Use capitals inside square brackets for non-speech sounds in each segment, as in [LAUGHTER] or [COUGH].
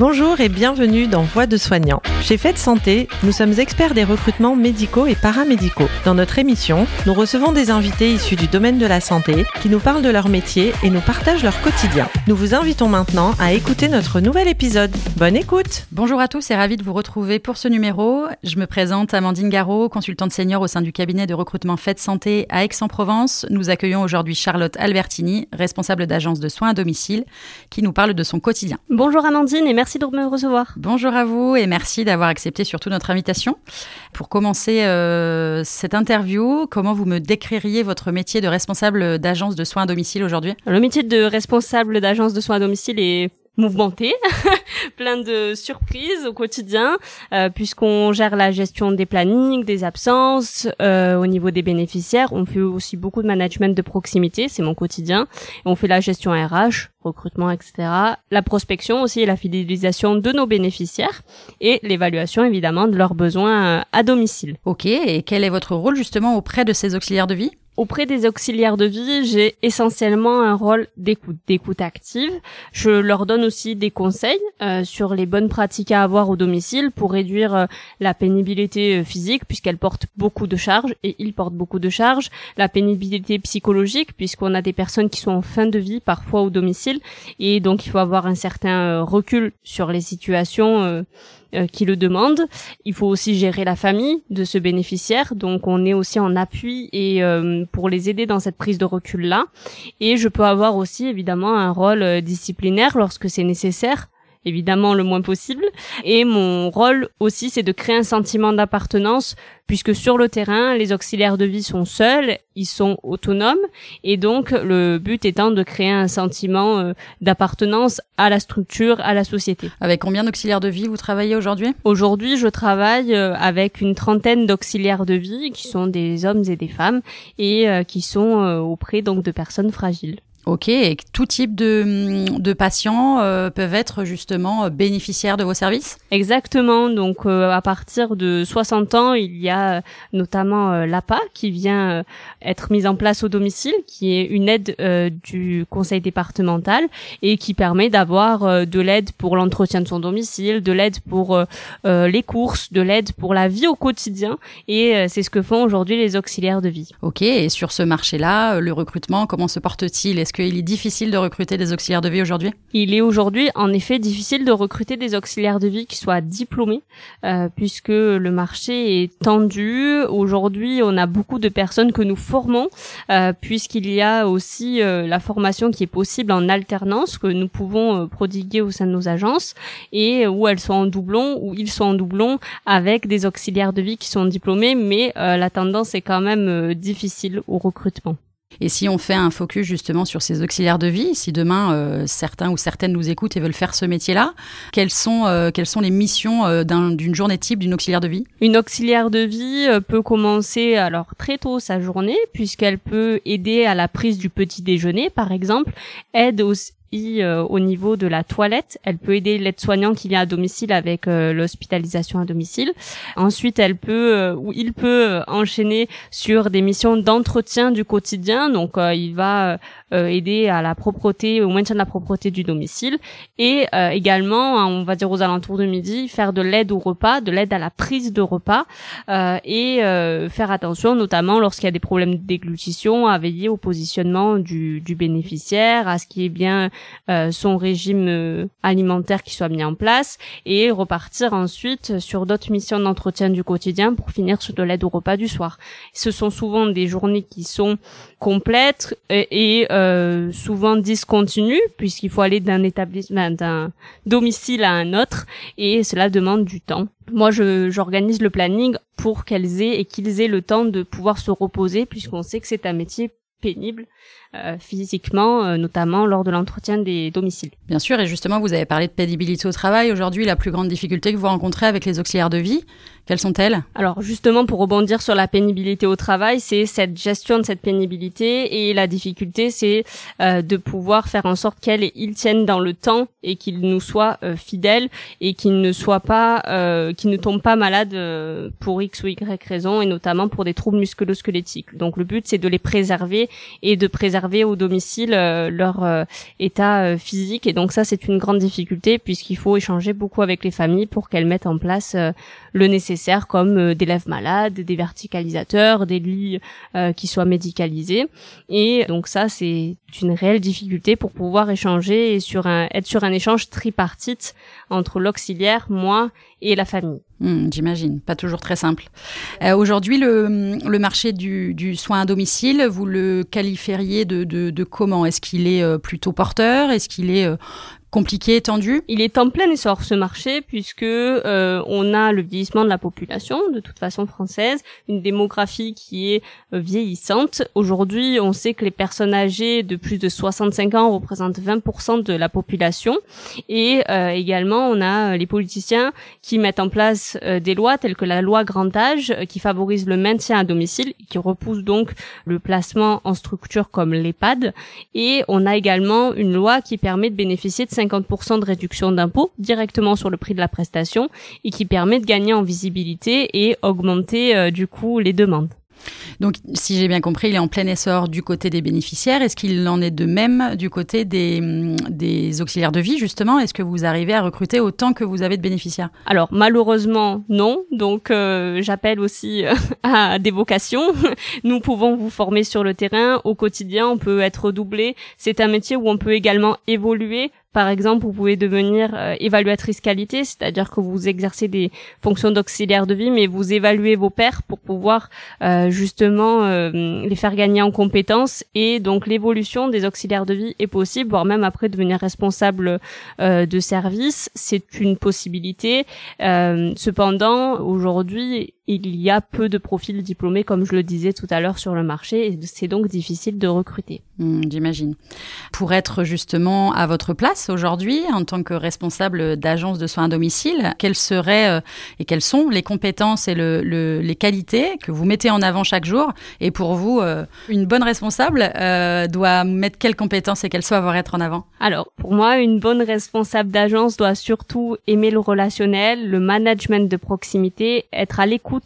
Bonjour et bienvenue dans Voix de soignants. Chez Fête Santé, nous sommes experts des recrutements médicaux et paramédicaux. Dans notre émission, nous recevons des invités issus du domaine de la santé qui nous parlent de leur métier et nous partagent leur quotidien. Nous vous invitons maintenant à écouter notre nouvel épisode. Bonne écoute Bonjour à tous et ravi de vous retrouver pour ce numéro. Je me présente Amandine Garot, consultante senior au sein du cabinet de recrutement Fête Santé à Aix-en-Provence. Nous accueillons aujourd'hui Charlotte Albertini, responsable d'agence de soins à domicile, qui nous parle de son quotidien. Bonjour Amandine et merci de me recevoir. Bonjour à vous et merci d'avoir accepté surtout notre invitation. Pour commencer euh, cette interview, comment vous me décririez votre métier de responsable d'agence de soins à domicile aujourd'hui? Le métier de responsable d'agence de soins à domicile est mouvementé, [LAUGHS] plein de surprises au quotidien, euh, puisqu'on gère la gestion des plannings, des absences, euh, au niveau des bénéficiaires. On fait aussi beaucoup de management de proximité, c'est mon quotidien. on fait la gestion RH, recrutement, etc. La prospection aussi et la fidélisation de nos bénéficiaires et l'évaluation évidemment de leurs besoins euh, à domicile. Ok, et quel est votre rôle justement auprès de ces auxiliaires de vie? Auprès des auxiliaires de vie, j'ai essentiellement un rôle d'écoute, d'écoute active. Je leur donne aussi des conseils euh, sur les bonnes pratiques à avoir au domicile pour réduire euh, la pénibilité euh, physique puisqu'elle porte beaucoup de charges et ils portent beaucoup de charges, la pénibilité psychologique puisqu'on a des personnes qui sont en fin de vie parfois au domicile et donc il faut avoir un certain recul sur les situations euh, qui le demandent. Il faut aussi gérer la famille de ce bénéficiaire, donc on est aussi en appui et euh, pour les aider dans cette prise de recul là. Et je peux avoir aussi évidemment un rôle euh, disciplinaire lorsque c'est nécessaire évidemment le moins possible. Et mon rôle aussi, c'est de créer un sentiment d'appartenance, puisque sur le terrain, les auxiliaires de vie sont seuls, ils sont autonomes, et donc le but étant de créer un sentiment euh, d'appartenance à la structure, à la société. Avec combien d'auxiliaires de vie vous travaillez aujourd'hui? Aujourd'hui, je travaille euh, avec une trentaine d'auxiliaires de vie, qui sont des hommes et des femmes, et euh, qui sont auprès donc de personnes fragiles. Ok, et tout type de, de patients euh, peuvent être justement euh, bénéficiaires de vos services? Exactement, donc euh, à partir de 60 ans, il y a notamment l'APA qui vient être mise en place au domicile, qui est une aide du conseil départemental et qui permet d'avoir de l'aide pour l'entretien de son domicile, de l'aide pour les courses, de l'aide pour la vie au quotidien, et c'est ce que font aujourd'hui les auxiliaires de vie. Ok, et sur ce marché-là, le recrutement, comment se porte-t-il? Est-ce qu'il est difficile de recruter des auxiliaires de vie aujourd'hui? Il est aujourd'hui en effet difficile de recruter des auxiliaires de vie qui soient diplômés, euh, puisque le marché est tendu. Aujourd'hui, on a beaucoup de personnes que nous formons, euh, puisqu'il y a aussi euh, la formation qui est possible en alternance, que nous pouvons prodiguer au sein de nos agences, et où elles sont en doublon, ou ils sont en doublon avec des auxiliaires de vie qui sont diplômés, mais la tendance est quand même difficile au recrutement. Et si on fait un focus justement sur ces auxiliaires de vie, si demain euh, certains ou certaines nous écoutent et veulent faire ce métier-là, quelles sont euh, quelles sont les missions euh, d'une journée type d'une auxiliaire de vie? Une auxiliaire de vie peut commencer alors très tôt sa journée puisqu'elle peut aider à la prise du petit déjeuner par exemple, aide aussi euh, au niveau de la toilette. Elle peut aider l'aide-soignant qui vient à domicile avec euh, l'hospitalisation à domicile. Ensuite, elle peut euh, ou il peut enchaîner sur des missions d'entretien du quotidien. Donc, il va aider à la propreté, au maintien de la propreté du domicile et également, on va dire aux alentours de midi, faire de l'aide au repas, de l'aide à la prise de repas et faire attention, notamment lorsqu'il y a des problèmes de déglutition, à veiller au positionnement du, du bénéficiaire, à ce qui est bien euh, son régime euh, alimentaire qui soit mis en place et repartir ensuite sur d'autres missions d'entretien du quotidien pour finir sur de l'aide au repas du soir. Ce sont souvent des journées qui sont complètes et, euh, souvent discontinues puisqu'il faut aller d'un établissement, d'un domicile à un autre et cela demande du temps. Moi, j'organise le planning pour qu'elles aient et qu'ils aient le temps de pouvoir se reposer puisqu'on sait que c'est un métier pénible euh, physiquement, euh, notamment lors de l'entretien des domiciles. Bien sûr, et justement, vous avez parlé de pénibilité au travail. Aujourd'hui, la plus grande difficulté que vous rencontrez avec les auxiliaires de vie, Quelles sont-elles? Alors justement, pour rebondir sur la pénibilité au travail, c'est cette gestion de cette pénibilité et la difficulté, c'est euh, de pouvoir faire en sorte qu'elle il tienne dans le temps et qu'il nous soit euh, fidèle et qu'il ne soit pas, euh, qu'il ne tombe pas malade euh, pour x ou y raison et notamment pour des troubles musculo-squelettiques. Donc le but, c'est de les préserver et de préserver au domicile leur état physique. Et donc ça, c'est une grande difficulté puisqu'il faut échanger beaucoup avec les familles pour qu'elles mettent en place le nécessaire comme euh, des lèvres malades, des verticalisateurs, des lits euh, qui soient médicalisés. Et donc ça, c'est une réelle difficulté pour pouvoir échanger et être sur un échange tripartite entre l'auxiliaire, moi et la famille. Hmm, j'imagine, pas toujours très simple. Euh, Aujourd'hui, le, marché du, soin à domicile, vous le qualifieriez de, comment? Est-ce qu'il est plutôt porteur? Est-ce qu'il est compliqué, tendu? Il est en plein essor ce marché puisque euh, on a le vieillissement de la population de toute façon française, une démographie qui est euh, vieillissante. Aujourd'hui, on sait que les personnes âgées de plus de 65 ans représentent 20% de la population. Et euh, également on a les politiciens qui mettent en place des lois telles que la loi grand âge qui favorise le maintien à domicile qui repousse donc le placement en structure comme l'EHPAD. Et on a également une loi qui permet de bénéficier de 50% de réduction d'impôt directement sur le prix de la prestation et qui permet de gagner en visibilité et augmenter euh, du coup les demandes. Donc, si j'ai bien compris, il est en plein essor du côté des bénéficiaires. Est-ce qu'il en est de même du côté des, des auxiliaires de vie, justement? Est-ce que vous arrivez à recruter autant que vous avez de bénéficiaires? Alors, malheureusement, non. Donc, euh, j'appelle aussi euh, [LAUGHS] à des vocations. [LAUGHS] Nous pouvons vous former sur le terrain. Au quotidien, on peut être doublé. C'est un métier où on peut également évoluer par exemple, vous pouvez devenir euh, évaluatrice qualité, c'est-à-dire que vous exercez des fonctions d'auxiliaire de vie, mais vous évaluez vos pairs pour pouvoir euh, justement euh, les faire gagner en compétences. Et donc l'évolution des auxiliaires de vie est possible, voire même après devenir responsable de service, c'est une possibilité. cependant, aujourd'hui, il y a peu de profils diplômés, comme je le disais tout à l'heure, sur le marché, et c'est donc difficile de recruter. Hmm, j'imagine. Pour être justement à votre place aujourd'hui, en tant que responsable d'agence de soins à domicile, quelles seraient euh, et quelles sont les compétences et le, les qualités que vous mettez en avant chaque jour? Et pour vous, euh, une bonne responsable euh, doit mettre quelles compétences et quelles savoir être en avant? Alors, pour moi, une bonne responsable d'agence doit surtout aimer le relationnel, le management de proximité, être à l'écoute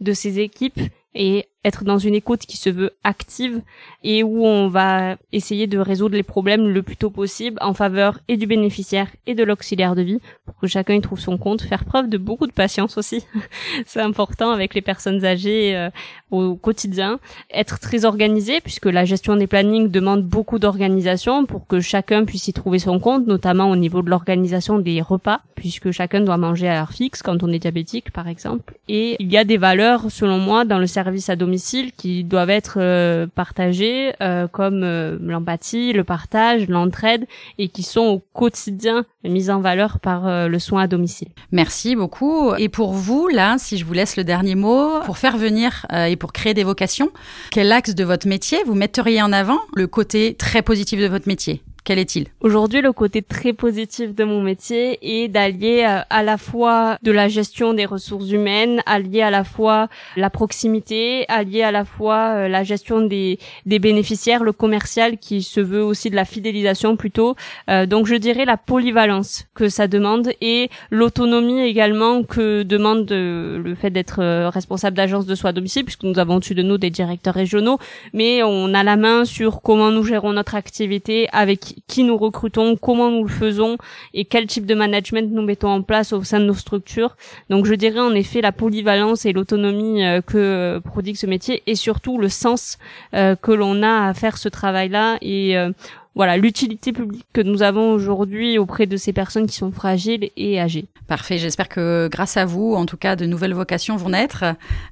de ses équipes et être dans une écoute qui se veut active et où on va essayer de résoudre les problèmes le plus tôt possible en faveur et du bénéficiaire et de l'auxiliaire de vie pour que chacun y trouve son compte, faire preuve de beaucoup de patience aussi. [LAUGHS] C'est important avec les personnes âgées euh, au quotidien, être très organisé puisque la gestion des plannings demande beaucoup d'organisation pour que chacun puisse y trouver son compte, notamment au niveau de l'organisation des repas puisque chacun doit manger à l'heure fixe quand on est diabétique par exemple. Et il y a des valeurs selon moi dans le service à domicile qui doivent être euh, partagés euh, comme euh, l'empathie, le partage, l'entraide et qui sont au quotidien mis en valeur par le soin à domicile. Merci beaucoup. Et pour vous, là, si je vous laisse le dernier mot, pour faire venir et pour créer des vocations, quel axe de votre métier vous metteriez en avant le côté très positif de votre métier? Quel est-il? Aujourd'hui, le côté très positif de mon métier est d'allier euh, à la fois de la gestion des ressources humaines, allier à la fois la proximité, allier à la fois euh, la gestion des, des bénéficiaires, le commercial qui se veut aussi de la fidélisation plutôt. Euh, donc je dirais la polyvalence que ça demande et l'autonomie également que demande le fait d'être responsable d'agence de soins à domicile puisque nous avons au-dessus de nous des directeurs régionaux, mais on a la main sur comment nous gérons notre activité avec qui nous recrutons, comment nous le faisons et quel type de management nous mettons en place au sein de nos structures. Donc je dirais en effet la polyvalence et l'autonomie euh, que prodigue ce métier et surtout le sens euh, que l'on a à faire ce travail-là et euh, voilà l'utilité publique que nous avons aujourd'hui auprès de ces personnes qui sont fragiles et âgées. Parfait, j'espère que grâce à vous, en tout cas, de nouvelles vocations vont naître.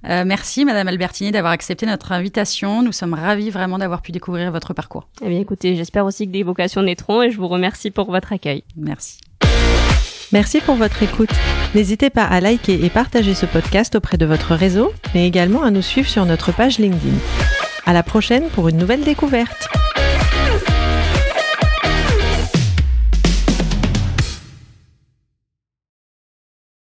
Euh, merci Madame Albertini d'avoir accepté notre invitation. Nous sommes ravis vraiment d'avoir pu découvrir votre parcours. Eh bien écoutez, j'espère aussi que des vocations naîtront et je vous remercie pour votre accueil. Merci. Merci pour votre écoute. N'hésitez pas à liker et partager ce podcast auprès de votre réseau, mais également à nous suivre sur notre page LinkedIn. À la prochaine pour une nouvelle découverte.